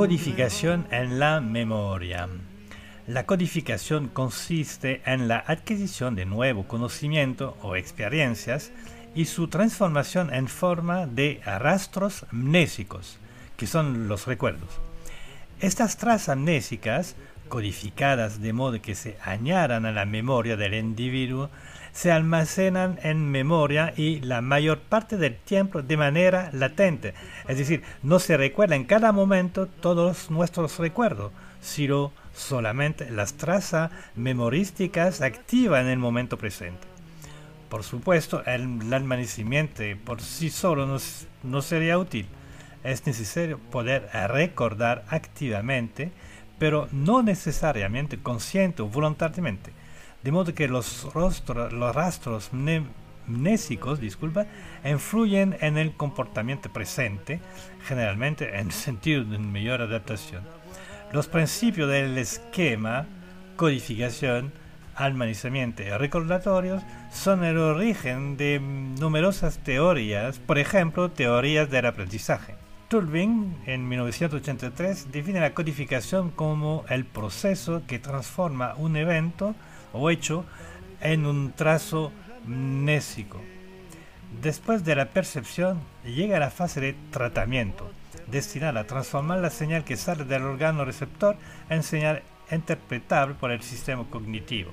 codificación en la memoria. La codificación consiste en la adquisición de nuevo conocimiento o experiencias y su transformación en forma de rastros amnésicos, que son los recuerdos. Estas trazas amnésicas, codificadas de modo que se añadan a la memoria del individuo, se almacenan en memoria y la mayor parte del tiempo de manera latente. Es decir, no se recuerda en cada momento todos nuestros recuerdos, sino solamente las trazas memorísticas activas en el momento presente. Por supuesto, el almacenamiento por sí solo no, no sería útil. Es necesario poder recordar activamente, pero no necesariamente consciente o voluntariamente de modo que los, los rastros mnésicos disculpa, influyen en el comportamiento presente, generalmente en sentido de mejor adaptación. Los principios del esquema, codificación, almacenamiento y recordatorios son el origen de numerosas teorías, por ejemplo, teorías del aprendizaje. Turbin, en 1983, define la codificación como el proceso que transforma un evento o hecho en un trazo mnésico. Después de la percepción llega la fase de tratamiento, destinada a transformar la señal que sale del órgano receptor en señal interpretable por el sistema cognitivo.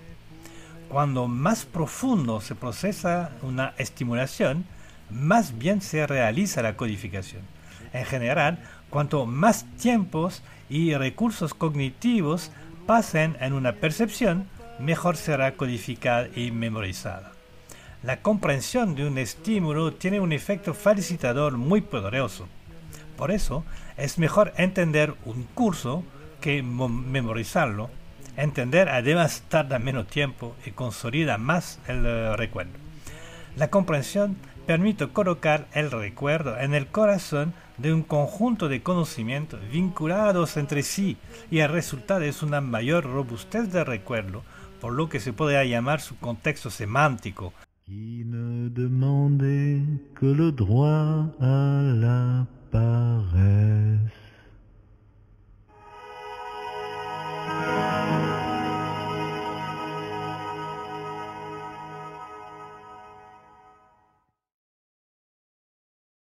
Cuando más profundo se procesa una estimulación, más bien se realiza la codificación. En general, cuanto más tiempos y recursos cognitivos pasen en una percepción, mejor será codificada y memorizada. La comprensión de un estímulo tiene un efecto felicitador muy poderoso. Por eso es mejor entender un curso que memorizarlo. Entender además tarda menos tiempo y consolida más el eh, recuerdo. La comprensión permite colocar el recuerdo en el corazón de un conjunto de conocimientos vinculados entre sí y el resultado es una mayor robustez del recuerdo por lo que se puede llamar su contexto semántico.